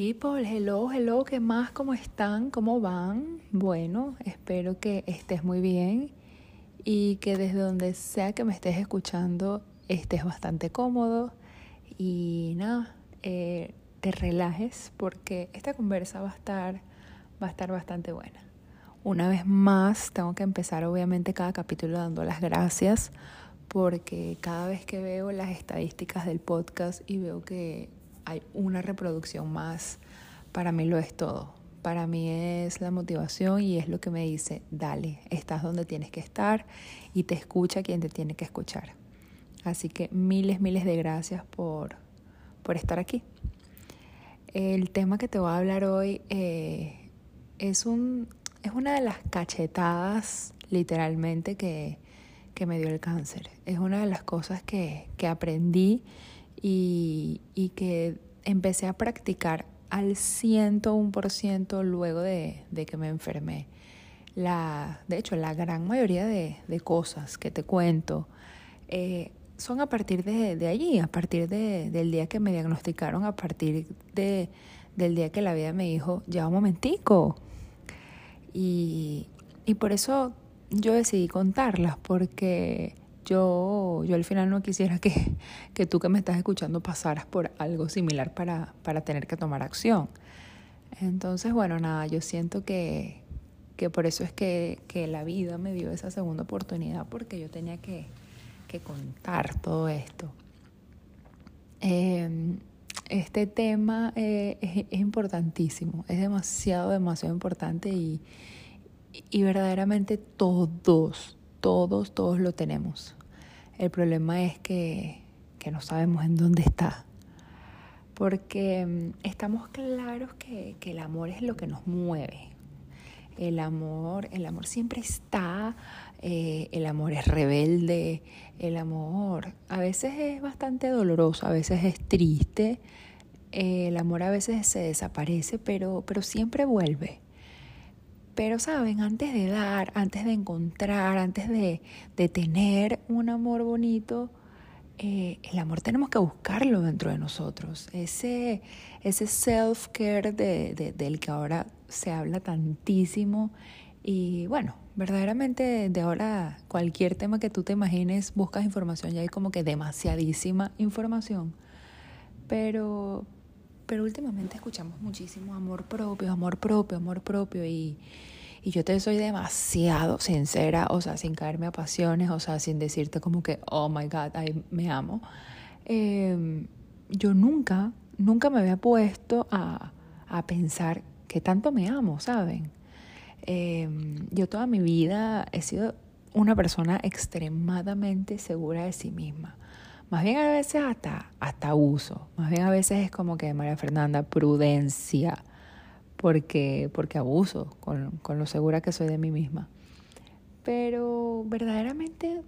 People, hello, hello, ¿qué más? ¿Cómo están? ¿Cómo van? Bueno, espero que estés muy bien y que desde donde sea que me estés escuchando estés bastante cómodo y nada, eh, te relajes porque esta conversa va a estar, va a estar bastante buena. Una vez más, tengo que empezar obviamente cada capítulo dando las gracias porque cada vez que veo las estadísticas del podcast y veo que hay una reproducción más, para mí lo es todo. Para mí es la motivación y es lo que me dice, dale, estás donde tienes que estar y te escucha quien te tiene que escuchar. Así que miles, miles de gracias por, por estar aquí. El tema que te voy a hablar hoy eh, es, un, es una de las cachetadas literalmente que, que me dio el cáncer. Es una de las cosas que, que aprendí y, y que empecé a practicar al 101% luego de, de, que me enfermé. La, de hecho, la gran mayoría de, de cosas que te cuento eh, son a partir de, de allí, a partir de, del día que me diagnosticaron, a partir de, del día que la vida me dijo, ya un momentico. Y, y por eso yo decidí contarlas, porque yo, yo al final no quisiera que, que tú que me estás escuchando pasaras por algo similar para, para tener que tomar acción. Entonces, bueno, nada, yo siento que, que por eso es que, que la vida me dio esa segunda oportunidad, porque yo tenía que, que contar todo esto. Eh, este tema eh, es, es, importantísimo, es demasiado, demasiado importante y, y verdaderamente todos, todos, todos lo tenemos. El problema es que, que no sabemos en dónde está. Porque mm, estamos claros que, que el amor es lo que nos mueve. El amor, el amor siempre está, eh, el amor es rebelde, el amor a veces es bastante doloroso, a veces es triste, el amor a veces se desaparece, pero, pero siempre vuelve. Pero, ¿saben? Antes de dar, antes de encontrar, antes de, de tener un amor bonito, eh, el amor tenemos que buscarlo dentro de nosotros. Ese, ese self-care de, de, del que ahora se habla tantísimo. Y bueno, verdaderamente de ahora cualquier tema que tú te imagines, buscas información y hay como que demasiadísima información. Pero, pero últimamente escuchamos muchísimo amor propio, amor propio, amor propio y, y yo te soy demasiado sincera, o sea, sin caerme a pasiones, o sea, sin decirte como que, oh my God, ay, me amo. Eh, yo nunca, nunca me había puesto a, a pensar que tanto me amo, ¿saben? Eh, yo toda mi vida he sido una persona extremadamente segura de sí misma. Más bien a veces hasta, hasta abuso. Más bien a veces es como que María Fernanda, prudencia, porque, porque abuso con, con lo segura que soy de mí misma. Pero verdaderamente,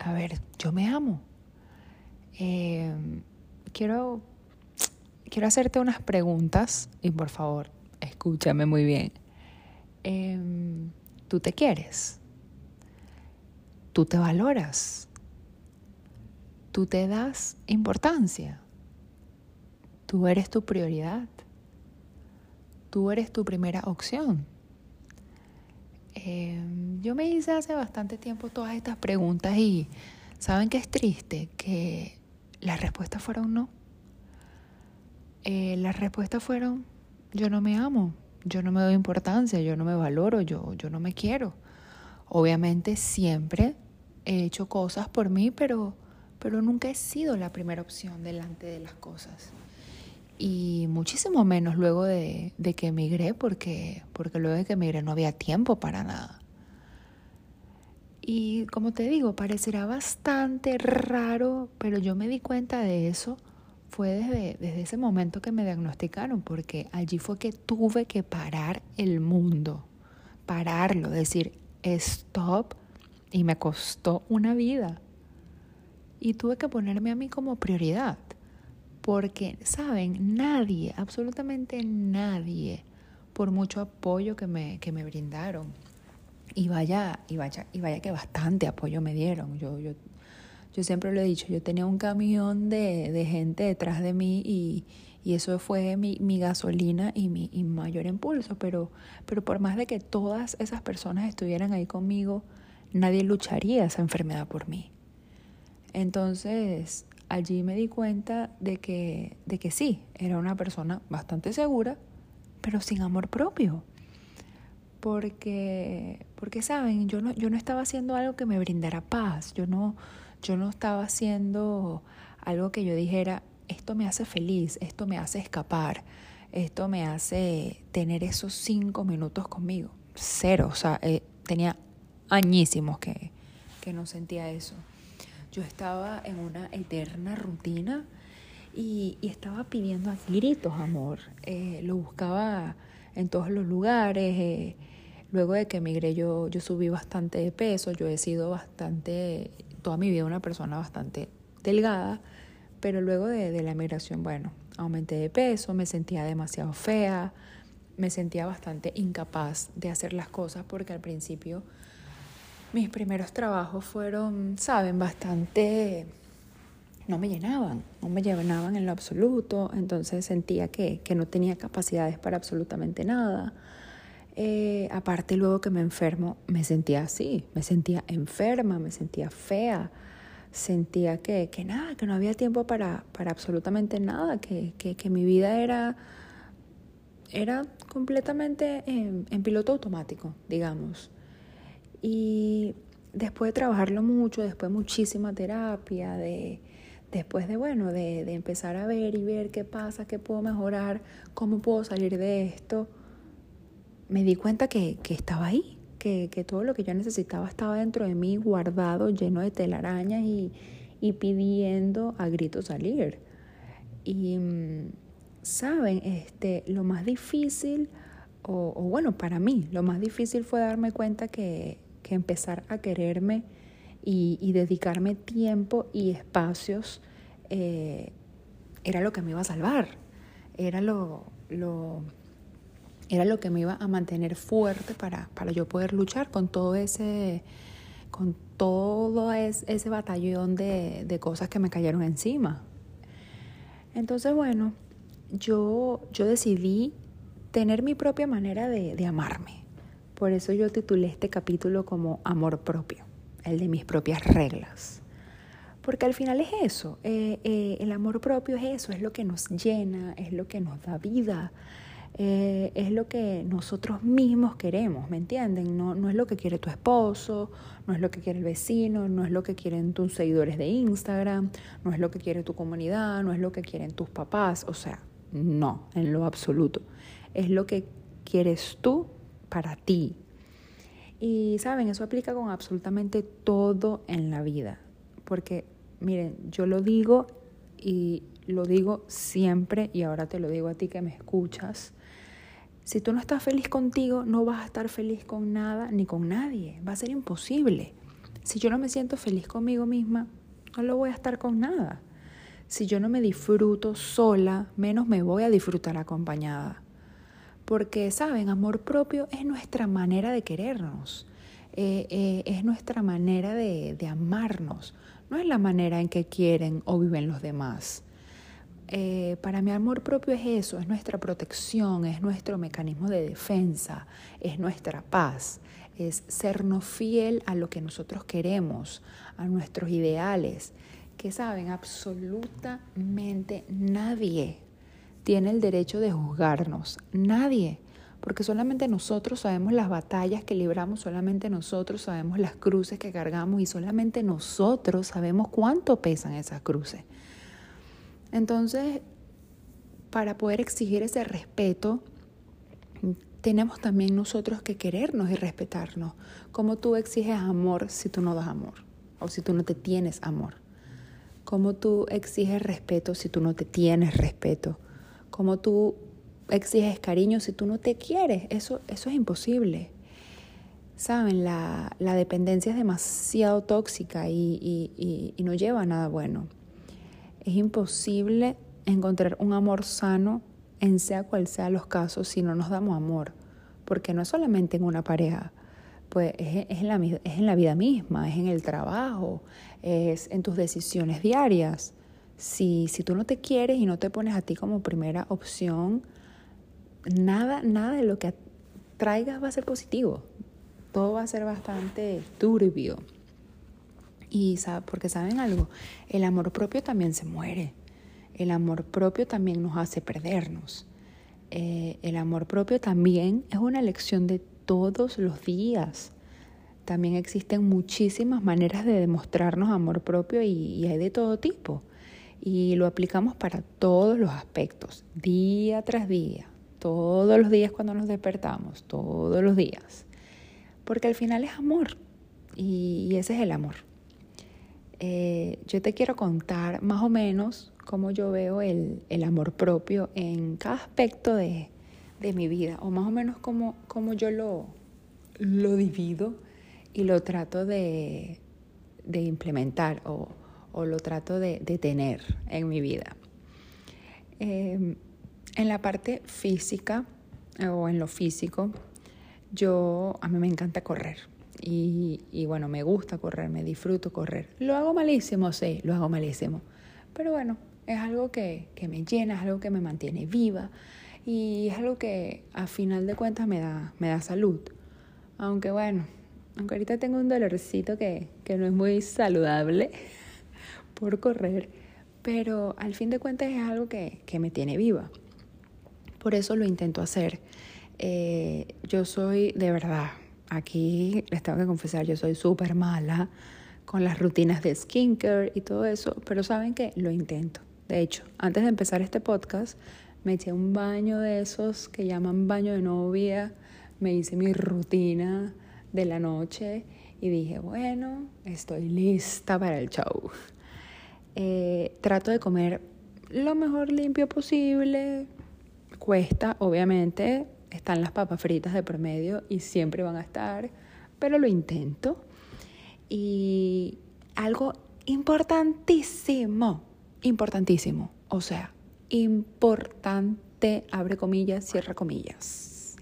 a ver, yo me amo. Eh, quiero, quiero hacerte unas preguntas y por favor, escúchame muy bien. Eh, ¿Tú te quieres? ¿Tú te valoras? Tú te das importancia. Tú eres tu prioridad. Tú eres tu primera opción. Eh, yo me hice hace bastante tiempo todas estas preguntas y ¿saben qué es triste? Que las respuestas fueron no. Eh, las respuestas fueron yo no me amo, yo no me doy importancia, yo no me valoro, yo, yo no me quiero. Obviamente siempre he hecho cosas por mí, pero pero nunca he sido la primera opción delante de las cosas. Y muchísimo menos luego de, que emigré, porque, porque luego de que emigré no había tiempo para nada. Y como te digo, parecerá bastante raro, pero yo me di cuenta de eso fue desde, desde ese momento que me diagnosticaron, porque allí fue que tuve que parar el mundo, pararlo, decir, stop, y me costó una vida y tuve que ponerme a mí como prioridad. Porque, ¿saben? Nadie, absolutamente nadie, por mucho apoyo que me, que me brindaron, y vaya, y vaya, y vaya que bastante apoyo me dieron. Yo, yo, Yo siempre lo he dicho, yo tenía un camión de, de gente detrás de mí y, y eso fue mi, mi gasolina y mi y mayor impulso, pero, pero por más de que todas esas personas estuvieran ahí conmigo, nadie lucharía esa enfermedad por mí. Entonces, allí me di cuenta de que, de que sí, era una persona bastante segura, pero sin amor propio. Porque, porque saben, yo no, yo no estaba haciendo algo que me brindara paz, yo no, yo no estaba haciendo algo que yo dijera, esto me hace feliz, esto me hace escapar, esto me hace tener esos cinco minutos conmigo. Cero, o sea, eh, tenía añísimos que, que no sentía eso. Yo estaba en una eterna rutina y, estaba pidiendo a gritos amor. Eh, lo buscaba en todos los lugares. Eh, luego de que emigré yo, yo subí bastante de peso, yo he sido bastante toda mi vida una persona bastante delgada, pero luego de, la emigración, bueno, aumenté de peso, me sentía demasiado fea, me sentía bastante incapaz de hacer las cosas porque al principio mis primeros trabajos fueron, saben, bastante... no me llenaban, no me llenaban en lo absoluto, entonces sentía que, que no tenía capacidades para absolutamente nada. Eh, aparte luego que me enfermo, me sentía así, me sentía enferma, me sentía fea, sentía que, que nada, que no había tiempo para, para absolutamente nada, que, que, que, mi vida era, era completamente en, en, piloto automático, digamos. Y después de trabajarlo mucho, después muchísima terapia, de, después de, bueno, de, de empezar a ver y ver qué pasa, qué puedo mejorar, cómo puedo salir de esto, me di cuenta que, que estaba ahí, que, que, todo lo que yo necesitaba estaba dentro de mí, guardado, lleno de telarañas y, y pidiendo a grito salir. Y, mm, saben, este, lo más difícil, o, o, bueno, para mí, lo más difícil fue darme cuenta que, que empezar a quererme y, dedicarme tiempo y espacios eh, era lo que me iba a salvar, era lo, lo era lo que me iba a mantener fuerte para, para yo poder luchar con todo ese, con todo ese, batallón de, de, cosas que me cayeron encima. Entonces, bueno, yo, yo decidí tener mi propia manera de, de amarme. Por eso yo titulé este capítulo como Amor propio, el de mis propias reglas. Porque al final es eso, eh, eh, el amor propio es eso, es lo que nos llena, es lo que nos da vida, eh, es lo que nosotros mismos queremos, ¿me entienden? No, no es lo que quiere tu esposo, no es lo que quiere el vecino, no es lo que quieren tus seguidores de Instagram, no es lo que quiere tu comunidad, no es lo que quieren tus papás, o sea, no, en lo absoluto. Es lo que quieres tú para ti. Y saben, eso aplica con absolutamente todo en la vida, porque miren, yo lo digo y lo digo siempre y ahora te lo digo a ti que me escuchas. Si tú no estás feliz contigo, no vas a estar feliz con nada ni con nadie. Va a ser imposible. Si yo no me siento feliz conmigo misma, no lo voy a estar con nada. Si yo no me disfruto sola, menos me voy a disfrutar acompañada. Porque, ¿saben? Amor propio es nuestra manera de querernos. Eh, eh, es nuestra manera de, de amarnos. No es la manera en que quieren o viven los demás. Eh, para mi amor propio es eso, es nuestra protección, es nuestro mecanismo de defensa, es nuestra paz, es sernos fiel a lo que nosotros queremos, a nuestros ideales, que saben, absolutamente nadie tiene el derecho de juzgarnos, nadie, porque solamente nosotros sabemos las batallas que libramos, solamente nosotros sabemos las cruces que cargamos y solamente nosotros sabemos cuánto pesan esas cruces. Entonces, para poder exigir ese respeto, tenemos también nosotros que querernos y respetarnos. ¿Cómo tú exiges amor si tú no das amor? O si tú no te tienes amor. ¿Cómo tú exiges respeto si tú no te tienes respeto? ¿Cómo tú exiges cariño si tú no te quieres? Eso, eso es imposible. Saben, la, la dependencia es demasiado tóxica y, y, y no lleva a nada bueno. Es imposible encontrar un amor sano en sea cual sea los casos si no nos damos amor, porque no es solamente en una pareja, pues es, en la, es en la vida misma, es en el trabajo, es en tus decisiones diarias. Si, si tú no te quieres y no te pones a ti como primera opción, nada, nada de lo que traigas va a ser positivo. Todo va a ser bastante turbio. Y porque saben algo, el amor propio también se muere. El amor propio también nos hace perdernos. Eh, el amor propio también es una elección de todos los días. También existen muchísimas maneras de demostrarnos amor propio y hay de todo tipo. Y lo aplicamos para todos los aspectos, día tras día, todos los días cuando nos despertamos, todos los días. Porque al final es amor y ese es el amor. Eh, yo te quiero contar más o menos cómo yo veo el, amor propio en cada aspecto de, mi vida, o más o menos cómo, yo lo, lo divido y lo trato de, implementar o, lo trato de, tener en mi vida. Em, en la parte física o en lo físico, yo a mí me encanta correr. Y, bueno, me gusta correr, me disfruto correr. Lo hago malísimo, sí, lo hago malísimo. Pero bueno, es algo que, me llena, es algo que me mantiene viva y es algo que a final de cuentas me da, me da salud. Aunque bueno, aunque ahorita tengo un dolorcito que, no es muy saludable por correr, pero al fin de cuentas es algo que, me tiene viva. Por eso lo intento hacer. Eh, yo soy de verdad Aquí les tengo que confesar, yo soy súper mala con las rutinas de skincare y todo eso, pero saben que lo intento. De hecho, antes de empezar este podcast, me eché un baño de esos que llaman baño de novia, me hice mi rutina de la noche y dije, bueno, estoy lista para el show. Eh, trato de comer lo mejor limpio posible. Cuesta, obviamente, están las papas fritas de promedio y siempre van a estar, pero lo intento. Y algo importantísimo, importantísimo, o sea, importante, abre comillas, cierra comillas.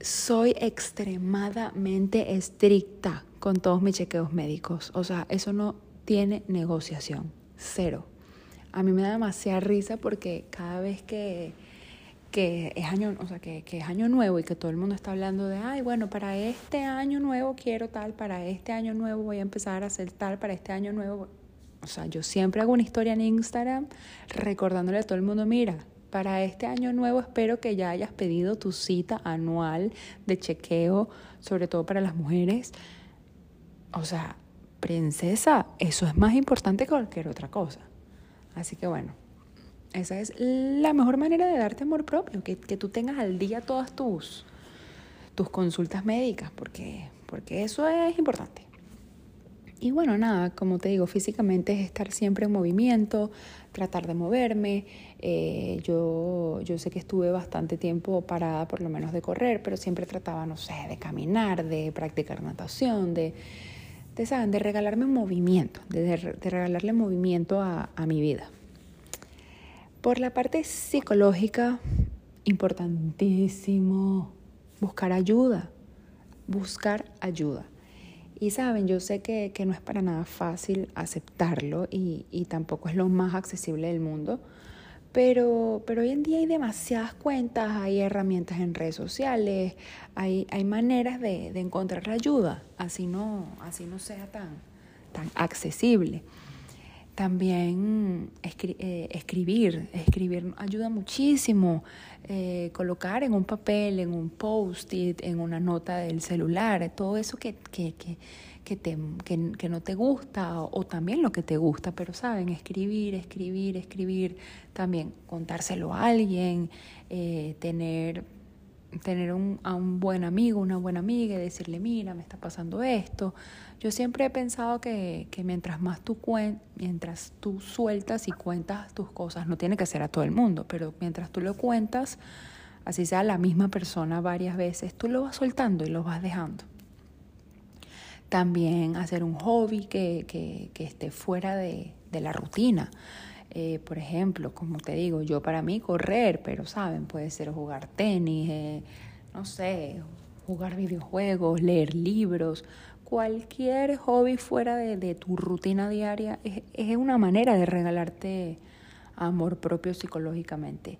Soy extremadamente estricta con todos mis chequeos médicos, o sea, eso no tiene negociación, cero. A mí me da demasiada risa porque cada vez que que es año, o sea, que, que, es año nuevo y que todo el mundo está hablando de, ay, bueno, para este año nuevo quiero tal, para este año nuevo voy a empezar a hacer tal, para este año nuevo. O sea, yo siempre hago una historia en Instagram recordándole a todo el mundo, mira, para este año nuevo espero que ya hayas pedido tu cita anual de chequeo, sobre todo para las mujeres. O sea, princesa, eso es más importante que cualquier otra cosa. Así que bueno, esa es la mejor manera de darte amor propio, que, que tú tengas al día todas tus, tus consultas médicas, porque, porque eso es importante. Y bueno, nada, como te digo, físicamente es estar siempre en movimiento, tratar de moverme. Eh, yo, yo sé que estuve bastante tiempo parada, por lo menos de correr, pero siempre trataba, no sé, de caminar, de practicar natación, de, ¿saben? de regalarme movimiento, de, de regalarle movimiento a, a mi vida. Por la parte psicológica, importantísimo buscar ayuda, buscar ayuda. Y saben, yo sé que, no es para nada fácil aceptarlo y, tampoco es lo más accesible del mundo, pero, pero, hoy en día hay demasiadas cuentas, hay herramientas en redes sociales, hay, hay maneras de, encontrar ayuda, así no, así no sea tan, tan accesible. También eh, escribir, escribir ayuda muchísimo. Eh, colocar en un papel, en un post-it, en una nota del celular, todo eso que, que, que, te, que, no te gusta o, también lo que te gusta, pero saben, escribir, escribir, escribir, también contárselo a alguien, eh, tener tener un, a un buen amigo, una buena amiga y decirle, mira, me está pasando esto. Yo siempre he pensado que, que mientras más tú cuen mientras tú sueltas y cuentas tus cosas, no tiene que ser a todo el mundo, pero mientras tú lo cuentas, así sea la misma persona varias veces, tú lo vas soltando y lo vas dejando. También hacer un hobby que, que, que esté fuera de, de la rutina. Eh, por ejemplo, como te digo, yo para mí correr, pero saben, puede ser jugar tenis, eh, no sé, jugar videojuegos, leer libros, cualquier hobby fuera de, tu rutina diaria es, es, una manera de regalarte amor propio psicológicamente.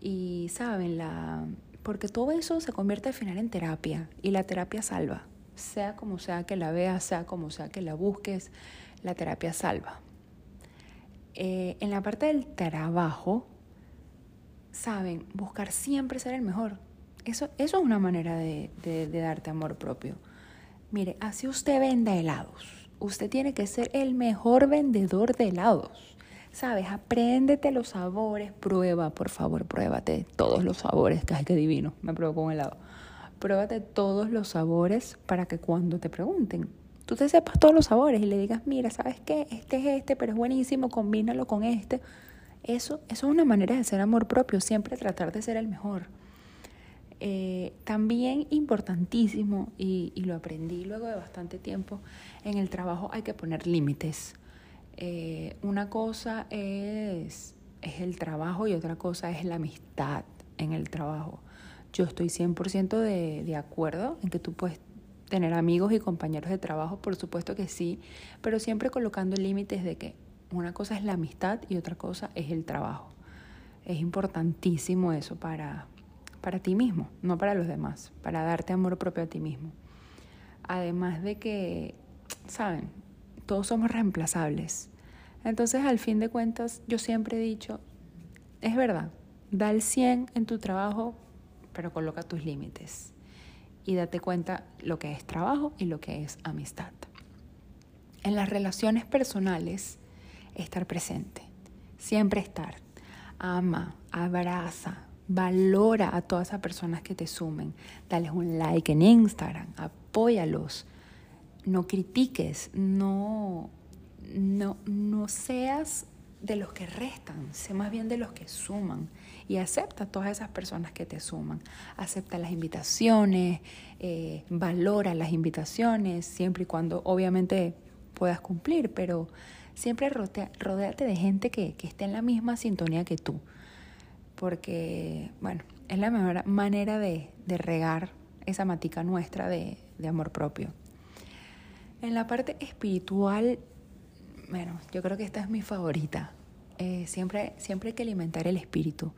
Y saben, la, porque todo eso se convierte al final en terapia y la terapia salva, sea como sea que la veas, sea como sea que la busques, la terapia salva. Eh, en la parte del trabajo, saben, buscar siempre ser el mejor. Eso, eso es una manera de, darte amor propio. Mire, así usted venda helados. Usted tiene que ser el mejor vendedor de helados. ¿Sabes? Apréndete los sabores, prueba, por favor, pruébate todos los sabores, que ay, qué divino, me pruebo con helado. Pruébate todos los sabores para que cuando te pregunten, tú te sepas todos los sabores y le digas, mira, ¿sabes qué? Este es este, pero es buenísimo, combínalo con este. Eso, eso es una manera de ser amor propio, siempre tratar de ser el mejor. Eh, también importantísimo, y, y, lo aprendí luego de bastante tiempo, en el trabajo hay que poner límites. Eh, una cosa es, es el trabajo y otra cosa es la amistad en el trabajo. Yo estoy 100% de, de acuerdo en que tú puedes tener amigos y compañeros de trabajo, por supuesto que sí, pero siempre colocando límites de que una cosa es la amistad y otra cosa es el trabajo. Es importantísimo eso para, para ti mismo, no para los demás, para darte amor propio a ti mismo. Además de que, ¿saben? todos somos reemplazables. Entonces, al fin de cuentas, yo siempre he dicho, es verdad, da el 100 en tu trabajo, pero coloca tus límites y date cuenta lo que es trabajo y lo que es amistad. En las relaciones personales, estar presente, siempre estar. Ama, abraza, valora a todas esas personas que te sumen. Dales un like en Instagram, apóyalos no critiques, no, no, no seas de los que restan, sé más bien de los que suman y acepta todas esas personas que te suman. Acepta las invitaciones, eh, valora las invitaciones, siempre y cuando obviamente puedas cumplir, pero siempre rodeate de gente que, que esté en la misma sintonía que tú, porque, bueno, es la mejor manera de, de regar esa matica nuestra de, de amor propio. En la parte espiritual, bueno, yo creo que esta es mi favorita. Eh, siempre, siempre hay que alimentar el espíritu.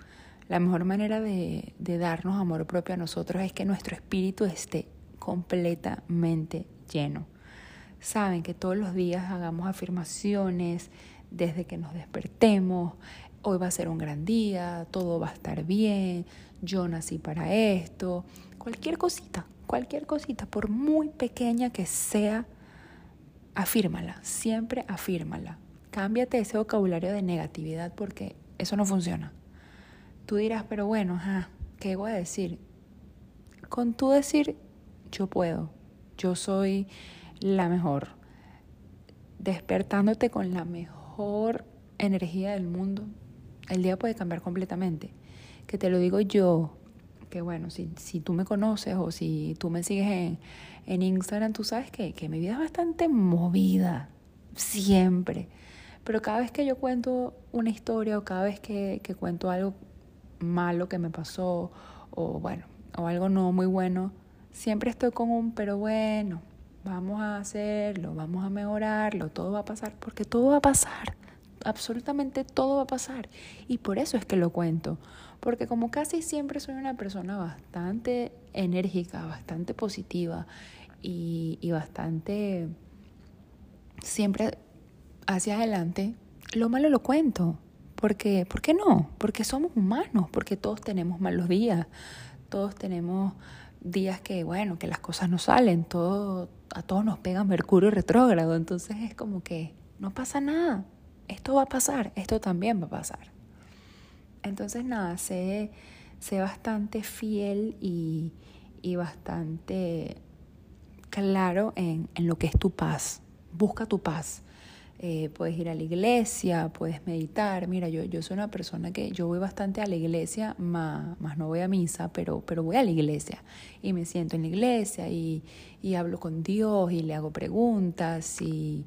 La mejor manera de, de darnos amor propio a nosotros es que nuestro espíritu esté completamente lleno. Saben que todos los días hagamos afirmaciones desde que nos despertemos. Hoy va a ser un gran día, todo va a estar bien, yo nací para esto. Cualquier cosita, cualquier cosita, por muy pequeña que sea, afírmala, siempre afírmala. Cámbiate ese vocabulario de negatividad porque eso no funciona. Tú dirás, pero bueno, ajá, ¿qué voy a decir? Con tú decir, yo puedo, yo soy la mejor, despertándote con la mejor energía del mundo, el día puede cambiar completamente. Que te lo digo yo, que bueno, si, si tú me conoces o si tú me sigues en, en Instagram, tú sabes que, que mi vida es bastante movida, siempre. Pero cada vez que yo cuento una historia o cada vez que, que cuento algo malo que me pasó o bueno, o algo no muy bueno, siempre estoy con un pero bueno, vamos a hacerlo, vamos a mejorarlo, todo va a pasar, porque todo va a pasar, absolutamente todo va a pasar. Y por eso es que lo cuento, porque como casi siempre soy una persona bastante enérgica, bastante positiva y, bastante siempre hacia adelante, lo malo lo cuento. Porque, ¿Por qué no? Porque somos humanos, porque todos tenemos malos días, todos tenemos días que, bueno, que las cosas no salen, todo, a todos nos pega Mercurio retrógrado, entonces es como que no pasa nada, esto va a pasar, esto también va a pasar. Entonces, nada, sé, sé bastante fiel y, y bastante claro en, en, lo que es tu paz. Busca tu paz. Eh, puedes ir a la iglesia, puedes meditar. Mira, yo, yo soy una persona que yo voy bastante a la iglesia, más, más no voy a misa, pero, pero voy a la iglesia y me siento en la iglesia y, y hablo con Dios y le hago preguntas y,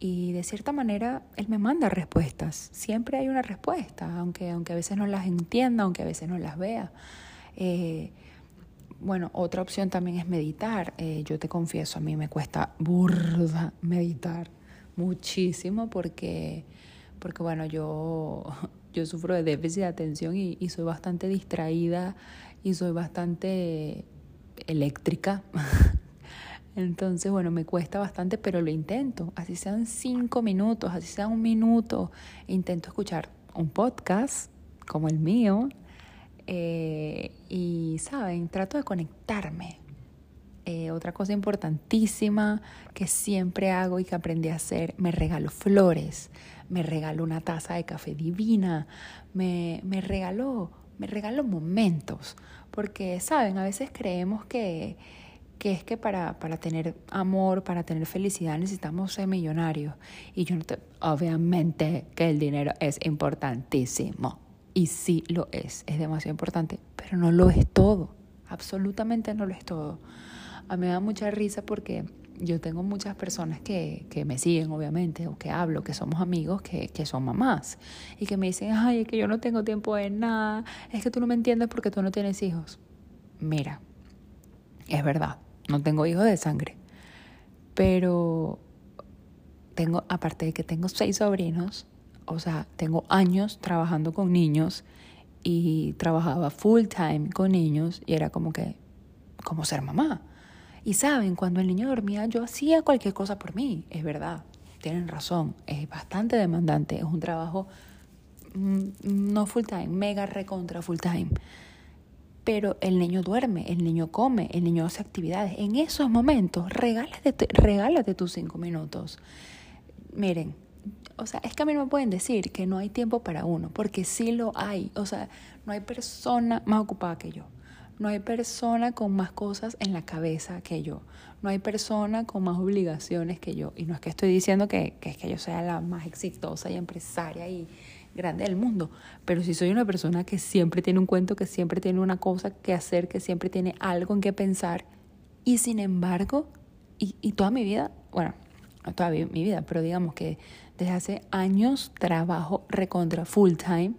y de cierta manera Él me manda respuestas. Siempre hay una respuesta, aunque, aunque a veces no las entienda, aunque a veces no las vea. Eh, bueno, otra opción también es meditar. Eh, yo te confieso, a mí me cuesta burda meditar muchísimo porque, porque bueno, yo, yo sufro de déficit de atención y, y soy bastante distraída y soy bastante eléctrica. Entonces, bueno, me cuesta bastante, pero lo intento. Así sean cinco minutos, así sea un minuto. Intento escuchar un podcast como el mío. Eh, y, ¿saben? Trato de conectarme. Eh, otra cosa importantísima que siempre hago y que aprendí a hacer, me regalo flores, me regalo una taza de café divina, me, me regalo, me regalo momentos. Porque, ¿saben? A veces creemos que que es que para, para tener amor, para tener felicidad necesitamos ser millonarios. Y yo no te, obviamente que el dinero es importantísimo. Y sí lo es, es demasiado importante, pero no lo es todo, absolutamente no lo es todo. A mí me da mucha risa porque yo tengo muchas personas que, que me siguen, obviamente, o que hablo, que somos amigos, que, que son mamás, y que me dicen, ay, es que yo no tengo tiempo de nada, es que tú no me entiendes porque tú no tienes hijos. Mira, es verdad, no tengo hijos de sangre. Pero tengo, aparte de que tengo seis sobrinos, o sea, tengo años trabajando con niños y trabajaba full time con niños y era como que, como ser mamá. Y saben, cuando el niño dormía yo hacía cualquier cosa por mí, es verdad, tienen razón, es bastante demandante, es un trabajo mm, no full time, mega recontra full time pero el niño duerme, el niño come, el niño hace actividades. En esos momentos, regálate, regálate tus cinco minutos. Miren, o sea, es que a mí no me pueden decir que no hay tiempo para uno, porque sí lo hay. O sea, no hay persona más ocupada que yo. No hay persona con más cosas en la cabeza que yo. No hay persona con más obligaciones que yo. Y no es que estoy diciendo que, que, que yo sea la más exitosa y empresaria y, grande del mundo, pero si soy una persona que siempre tiene un cuento, que siempre tiene una cosa que hacer, que siempre tiene algo en que pensar, y sin embargo, y, y toda mi vida, bueno, no toda mi vida, pero digamos que desde hace años trabajo recontra full time,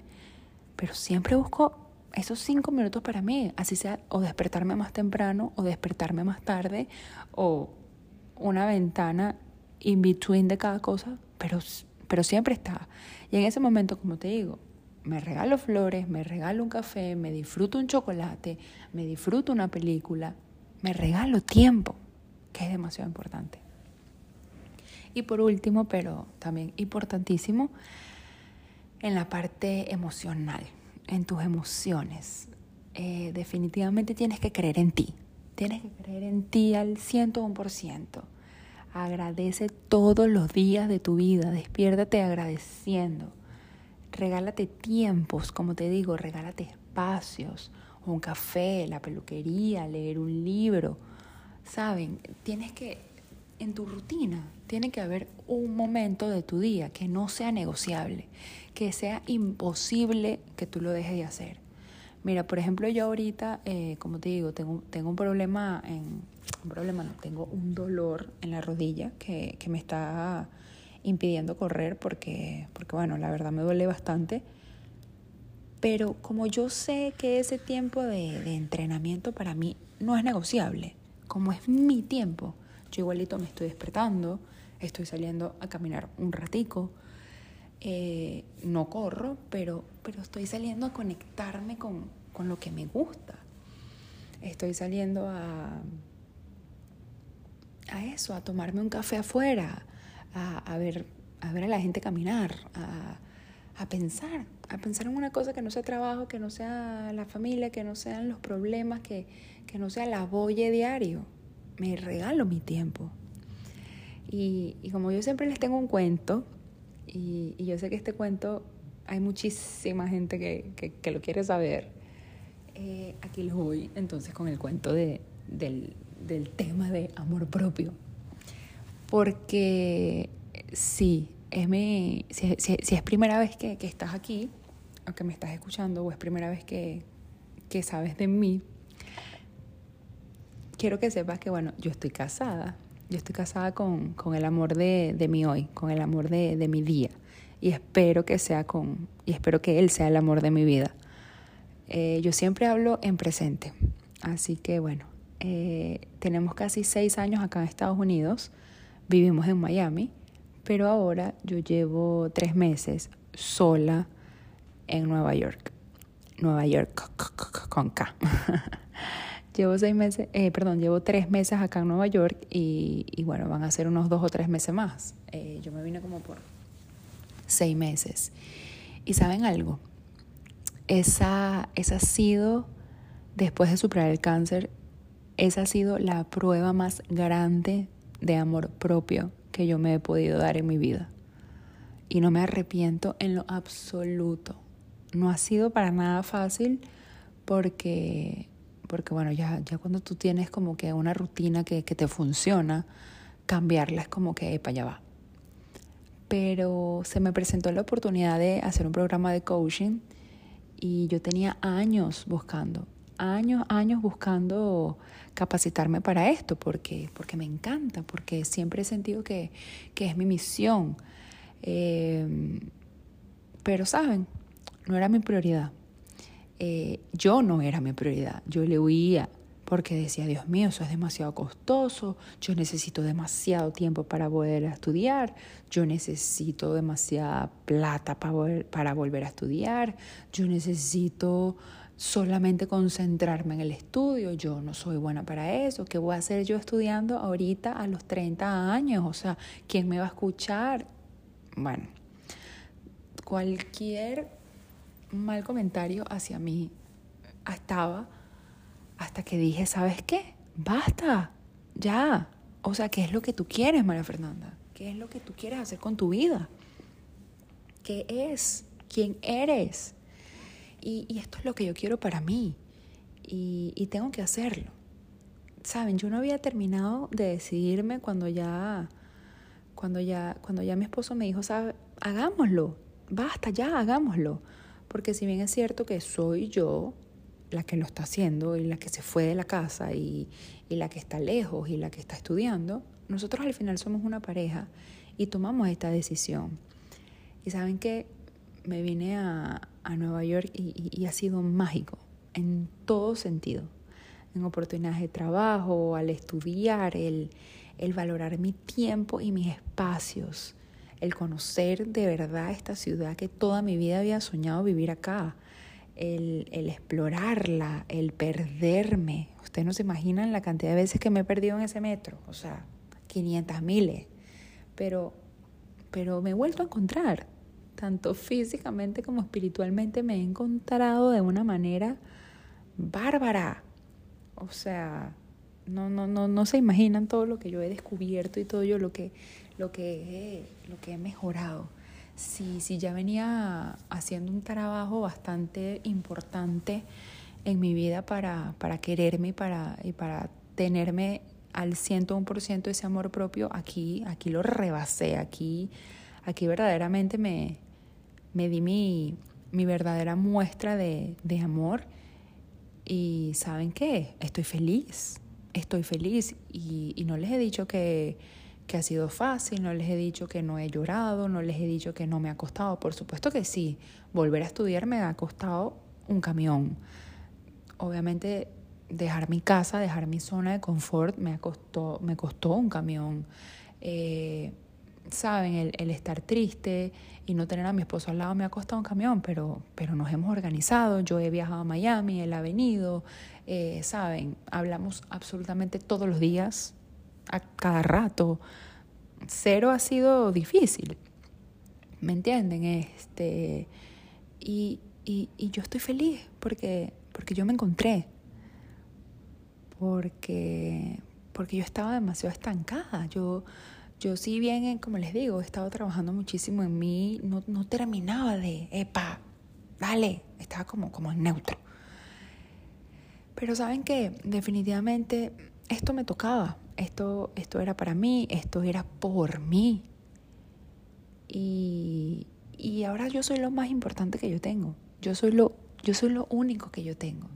pero siempre busco esos cinco minutos para mí, así sea o despertarme más temprano o despertarme más tarde o una ventana in between de cada cosa, pero pero siempre está. Y en ese momento, como te digo, me regalo flores, me regalo un café, me disfruto un chocolate, me disfruto una película, me regalo tiempo, que es demasiado importante. Y por último, pero también importantísimo, en la parte emocional, en tus emociones. Eh, definitivamente tienes que creer en ti. Tienes que creer en ti al 101%. Agradece todos los días de tu vida, despiértate agradeciendo. Regálate tiempos, como te digo, regálate espacios, un café, la peluquería, leer un libro. Saben, tienes que, en tu rutina, tiene que haber un momento de tu día que no sea negociable, que sea imposible que tú lo dejes de hacer. Mira, por ejemplo, yo ahorita, eh, como te digo, tengo, tengo un problema en, un problema, no, tengo un dolor en la rodilla que, que me está impidiendo correr porque, porque, bueno, la verdad me duele bastante. Pero como yo sé que ese tiempo de, de entrenamiento para mí no es negociable, como es mi tiempo, yo igualito me estoy despertando, estoy saliendo a caminar un ratico, eh, no corro, pero, pero estoy saliendo a conectarme con, con lo que me gusta. Estoy saliendo a, a eso, a tomarme un café afuera, a, ver, a ver a la gente caminar, a, a pensar, a pensar en una cosa que no sea trabajo, que no sea la familia, que no sean los problemas, que, que no sea la boye diario. Me regalo mi tiempo. Y, y, como yo siempre les tengo un cuento, y, y, yo sé que este cuento hay muchísima gente que, que, que lo quiere saber, eh, aquí les voy entonces con el cuento de, del, del tema de amor propio. Porque sí, es mi, si, si, es primera vez que, que, estás aquí, o que me estás escuchando, o es primera vez que, que sabes de mí, quiero que sepas que, bueno, yo estoy casada. Yo estoy casada con, con el amor de, de mi hoy, con el amor de, de mi día. Y espero que sea con, y espero que él sea el amor de mi vida. Eh, yo siempre hablo en presente Así que bueno, eh, tenemos casi seis años acá en Estados Unidos, vivimos en Miami, pero ahora yo llevo tres meses sola en Nueva York. Nueva York con K. llevo seis meses, eh, perdón, llevo tres meses acá en Nueva York y, y, bueno, van a ser unos dos o tres meses más. Eh, yo me vine como por seis meses. Y saben algo, esa, esa ha sido, después de superar el cáncer, esa ha sido la prueba más grande de amor propio que yo me he podido dar en mi vida. Y no me arrepiento en lo absoluto. No ha sido para nada fácil porque, porque bueno, ya, ya cuando tú tienes como que una rutina que, que te funciona, cambiarla es como que, para allá va. Pero se me presentó la oportunidad de hacer un programa de coaching y yo tenía años buscando, años, años buscando capacitarme para esto, porque, porque me encanta, porque siempre he sentido que, que es mi misión. Eh, pero, ¿saben? No era mi prioridad. Eh, yo no era mi prioridad. Yo le huía porque decía, Dios mío, eso es demasiado costoso, yo necesito demasiado tiempo para poder estudiar, yo necesito demasiada plata para, para volver a estudiar, yo necesito solamente concentrarme en el estudio, yo no soy buena para eso, ¿qué voy a hacer yo estudiando ahorita a los 30 años? O sea, ¿quién me va a escuchar? Bueno, cualquier mal comentario hacia mí estaba hasta que dije, ¿sabes qué? Basta, ya. O sea, ¿qué es lo que tú quieres, María Fernanda? ¿Qué es lo que tú quieres hacer con tu vida? ¿Qué es? ¿Quién eres? Y, esto es lo que yo quiero para mí. Y, tengo que hacerlo. Saben, yo no había terminado de decidirme cuando ya, cuando ya, cuando ya mi esposo me dijo, ¿sabe? hagámoslo, basta ya, hagámoslo. Porque si bien es cierto que soy yo la que lo está haciendo y la que se fue de la casa y, y la que está lejos y la que está estudiando, nosotros al final somos una pareja y tomamos esta decisión. Y saben que me vine a, a Nueva York y, ha sido mágico en todo sentido, en oportunidades de trabajo, al estudiar, el, el valorar mi tiempo y mis espacios, el conocer de verdad esta ciudad que toda mi vida había soñado vivir acá, el, el, explorarla, el perderme. Ustedes no se imaginan la cantidad de veces que me he perdido en ese metro, o sea, 500 miles, pero, pero me he vuelto a encontrar tanto físicamente como espiritualmente, me he encontrado de una manera bárbara. O sea, no, no, no, no se imaginan todo lo que yo he descubierto y todo yo lo que, lo que, he, lo que he mejorado. Si, si ya venía haciendo un trabajo bastante importante en mi vida para, para quererme y para, y para tenerme al 101% ese amor propio, aquí, aquí lo rebasé, aquí, aquí verdaderamente me, me di mi, mi verdadera muestra de, de amor y ¿saben qué? Estoy feliz, estoy feliz y, y no les he dicho que, que ha sido fácil, no les he dicho que no he llorado, no les he dicho que no me ha costado. Por supuesto que sí, volver a estudiar me ha costado un camión. Obviamente dejar mi casa, dejar mi zona de confort me, costó, me costó un camión. Eh, saben, el, el, estar triste y no tener a mi esposo al lado me ha costado un camión, pero, pero nos hemos organizado. Yo he viajado a Miami, él ha venido, eh, saben, hablamos absolutamente todos los días, a cada rato. Cero ha sido difícil, ¿me entienden? Este, y, y, y yo estoy feliz porque, porque yo me encontré, porque, porque yo estaba demasiado estancada. Yo yo si bien, eh, como les digo, he estado trabajando muchísimo en mí, no, no terminaba de, epa, dale, estaba como, como en neutro. Pero saben que definitivamente esto me tocaba, esto, esto era para mí, esto era por mí. Y, y ahora yo soy lo más importante que yo tengo. Yo soy lo, yo soy lo único que yo tengo.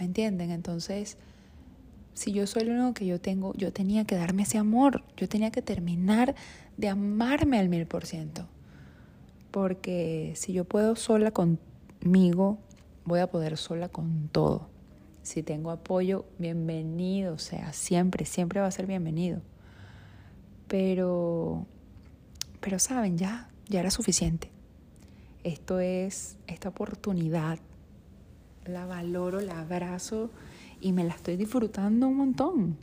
¿Me entienden? Entonces, si yo soy lo único que yo tengo, yo tenía que darme ese amor, yo tenía que terminar de amarme al mil por ciento. Porque si yo puedo sola conmigo, voy a poder sola con todo. Si tengo apoyo, bienvenido, o sea, siempre, siempre va a ser bienvenido. Pero, pero saben, ya, ya era suficiente. Esto es esta oportunidad. La valoro, la abrazo y me la estoy disfrutando un montón.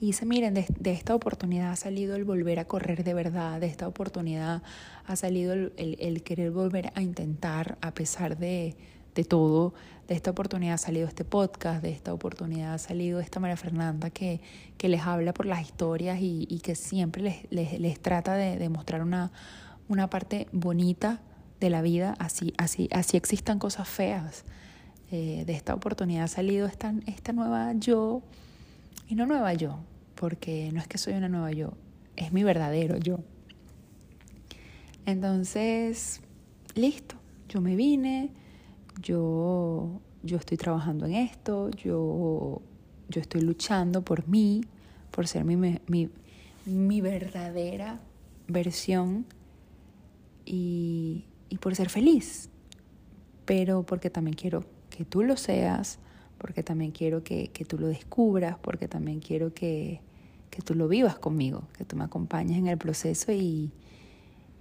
Y dice, miren, de, esta oportunidad ha salido el volver a correr de verdad, de esta oportunidad ha salido el, querer volver a intentar a pesar de, todo, de esta oportunidad ha salido este podcast, de esta oportunidad ha salido esta María Fernanda que, que les habla por las historias y, que siempre les, les, trata de, mostrar una, una parte bonita de la vida, así, así, así existan cosas feas. Eh, de esta oportunidad ha salido esta, esta nueva yo, y no nueva yo, porque no es que soy una nueva yo, es mi verdadero yo. Entonces, listo, yo me vine, yo, yo estoy trabajando en esto, yo, yo estoy luchando por mí, por ser mi, mi, mi verdadera versión y, y por ser feliz, pero porque también quiero que tú lo seas, porque también quiero que, que tú lo descubras, porque también quiero que, que, tú lo vivas conmigo, que tú me acompañes en el proceso y,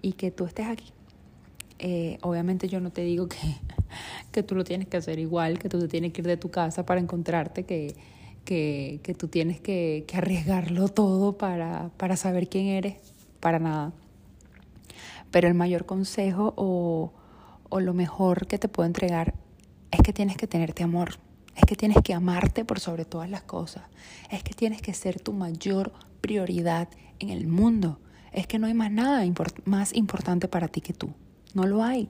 y que tú estés aquí. Eh, obviamente yo no te digo que, que tú lo tienes que hacer igual, que tú te tienes que ir de tu casa para encontrarte, que, que, que tú tienes que, que arriesgarlo todo para, para saber quién eres, para nada. Pero el mayor consejo o, o lo mejor que te puedo entregar es que tienes que tenerte amor. Es que tienes que amarte por sobre todas las cosas. Es que tienes que ser tu mayor prioridad en el mundo. Es que no hay más nada más importante para ti que tú. No lo hay.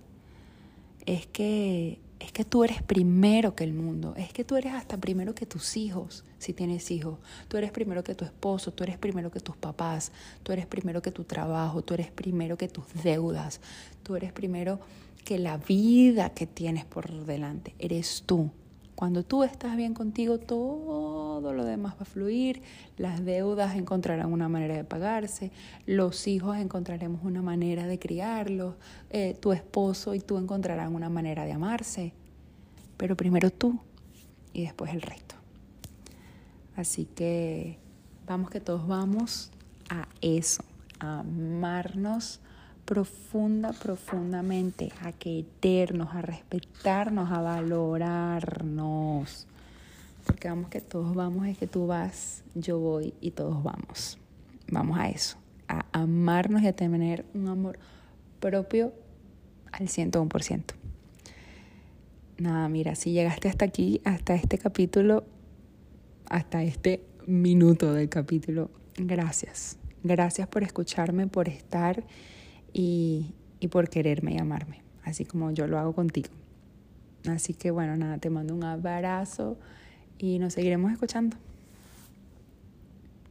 Es que es que tú eres primero que el mundo, es que tú eres hasta primero que tus hijos, si tienes hijos, tú eres primero que tu esposo, tú eres primero que tus papás, tú eres primero que tu trabajo, tú eres primero que tus deudas, tú eres primero que la vida que tienes por delante, eres tú. Cuando tú estás bien contigo, todo lo demás va a fluir, las deudas encontrarán una manera de pagarse, los hijos encontraremos una manera de criarlos, eh, tu esposo y tú encontrarán una manera de amarse, pero primero tú y después el resto. Así que vamos que todos vamos a eso, a amarnos profunda, profundamente, a querernos, a respetarnos, a valorarnos. Porque vamos que todos vamos, es que tú vas, yo voy y todos vamos. Vamos a eso, a amarnos y a tener un amor propio al 101%. Nada, mira, si llegaste hasta aquí, hasta este capítulo, hasta este minuto del capítulo, gracias. Gracias por escucharme, por estar y, y por quererme y amarme, así como yo lo hago contigo. Así que bueno, nada, te mando un abrazo y nos seguiremos escuchando.